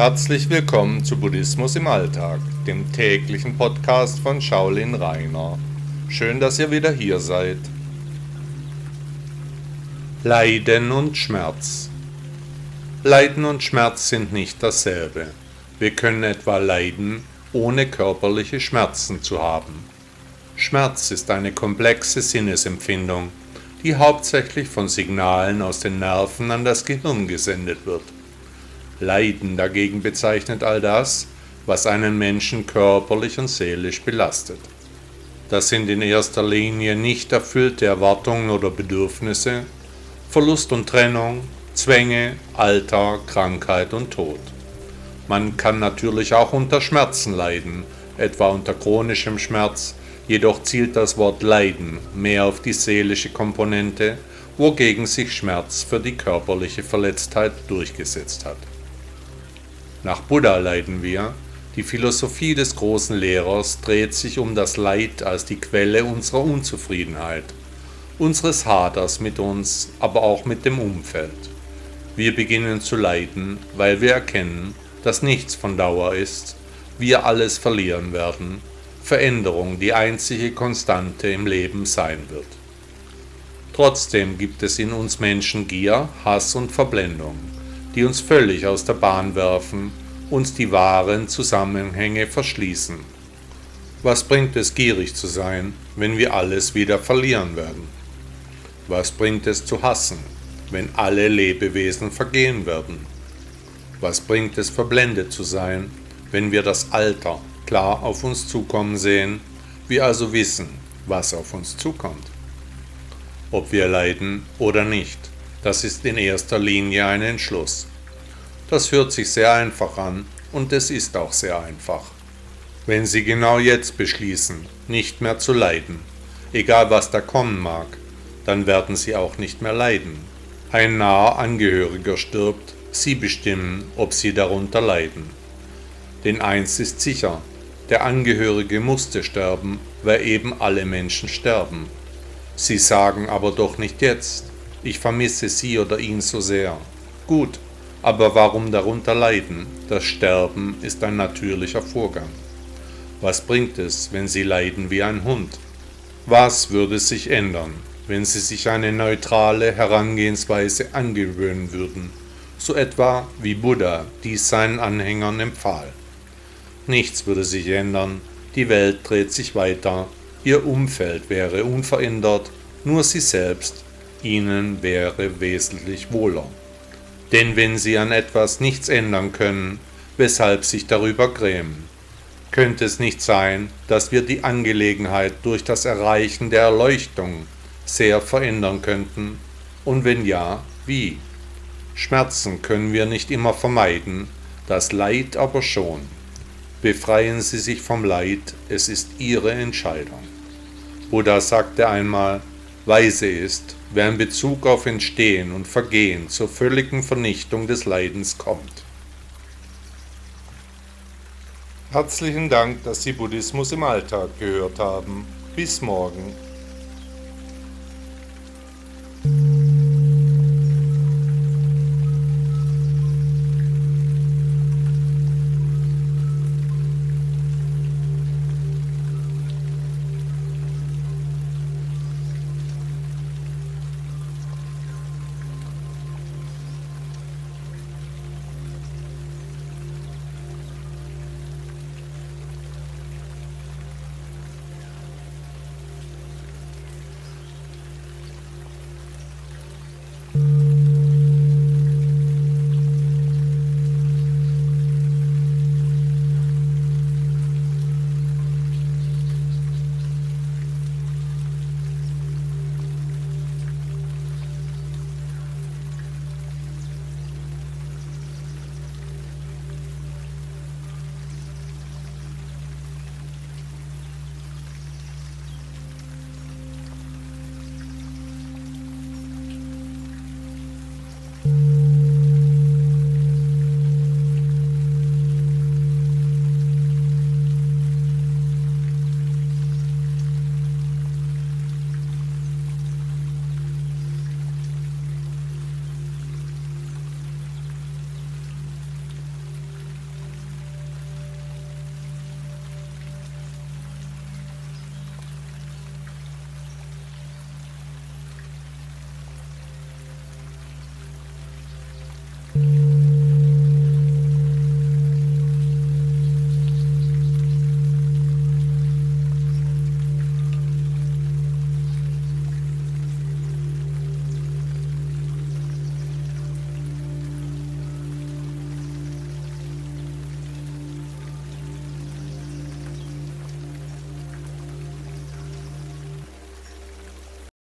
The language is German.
Herzlich willkommen zu Buddhismus im Alltag, dem täglichen Podcast von Shaolin Rainer. Schön, dass ihr wieder hier seid. Leiden und Schmerz. Leiden und Schmerz sind nicht dasselbe. Wir können etwa leiden, ohne körperliche Schmerzen zu haben. Schmerz ist eine komplexe Sinnesempfindung, die hauptsächlich von Signalen aus den Nerven an das Gehirn gesendet wird. Leiden dagegen bezeichnet all das, was einen Menschen körperlich und seelisch belastet. Das sind in erster Linie nicht erfüllte Erwartungen oder Bedürfnisse, Verlust und Trennung, Zwänge, Alter, Krankheit und Tod. Man kann natürlich auch unter Schmerzen leiden, etwa unter chronischem Schmerz, jedoch zielt das Wort Leiden mehr auf die seelische Komponente, wogegen sich Schmerz für die körperliche Verletztheit durchgesetzt hat. Nach Buddha leiden wir. Die Philosophie des großen Lehrers dreht sich um das Leid als die Quelle unserer Unzufriedenheit, unseres Haders mit uns, aber auch mit dem Umfeld. Wir beginnen zu leiden, weil wir erkennen, dass nichts von Dauer ist, wir alles verlieren werden, Veränderung die einzige Konstante im Leben sein wird. Trotzdem gibt es in uns Menschen Gier, Hass und Verblendung die uns völlig aus der Bahn werfen, uns die wahren Zusammenhänge verschließen. Was bringt es gierig zu sein, wenn wir alles wieder verlieren werden? Was bringt es zu hassen, wenn alle Lebewesen vergehen werden? Was bringt es verblendet zu sein, wenn wir das Alter klar auf uns zukommen sehen, wir also wissen, was auf uns zukommt? Ob wir leiden oder nicht, das ist in erster Linie ein Entschluss. Das hört sich sehr einfach an und es ist auch sehr einfach. Wenn Sie genau jetzt beschließen, nicht mehr zu leiden, egal was da kommen mag, dann werden Sie auch nicht mehr leiden. Ein naher Angehöriger stirbt, Sie bestimmen, ob Sie darunter leiden. Denn eins ist sicher, der Angehörige musste sterben, weil eben alle Menschen sterben. Sie sagen aber doch nicht jetzt, ich vermisse sie oder ihn so sehr. Gut, aber warum darunter leiden? Das Sterben ist ein natürlicher Vorgang. Was bringt es, wenn sie leiden wie ein Hund? Was würde sich ändern, wenn sie sich eine neutrale Herangehensweise angewöhnen würden, so etwa wie Buddha dies seinen Anhängern empfahl? Nichts würde sich ändern, die Welt dreht sich weiter, ihr Umfeld wäre unverändert, nur sie selbst ihnen wäre wesentlich wohler. Denn wenn sie an etwas nichts ändern können, weshalb sich darüber grämen, könnte es nicht sein, dass wir die Angelegenheit durch das Erreichen der Erleuchtung sehr verändern könnten? Und wenn ja, wie? Schmerzen können wir nicht immer vermeiden, das Leid aber schon. Befreien Sie sich vom Leid, es ist Ihre Entscheidung. Buddha sagte einmal, Weise ist, wer in Bezug auf Entstehen und Vergehen zur völligen Vernichtung des Leidens kommt. Herzlichen Dank, dass Sie Buddhismus im Alltag gehört haben. Bis morgen.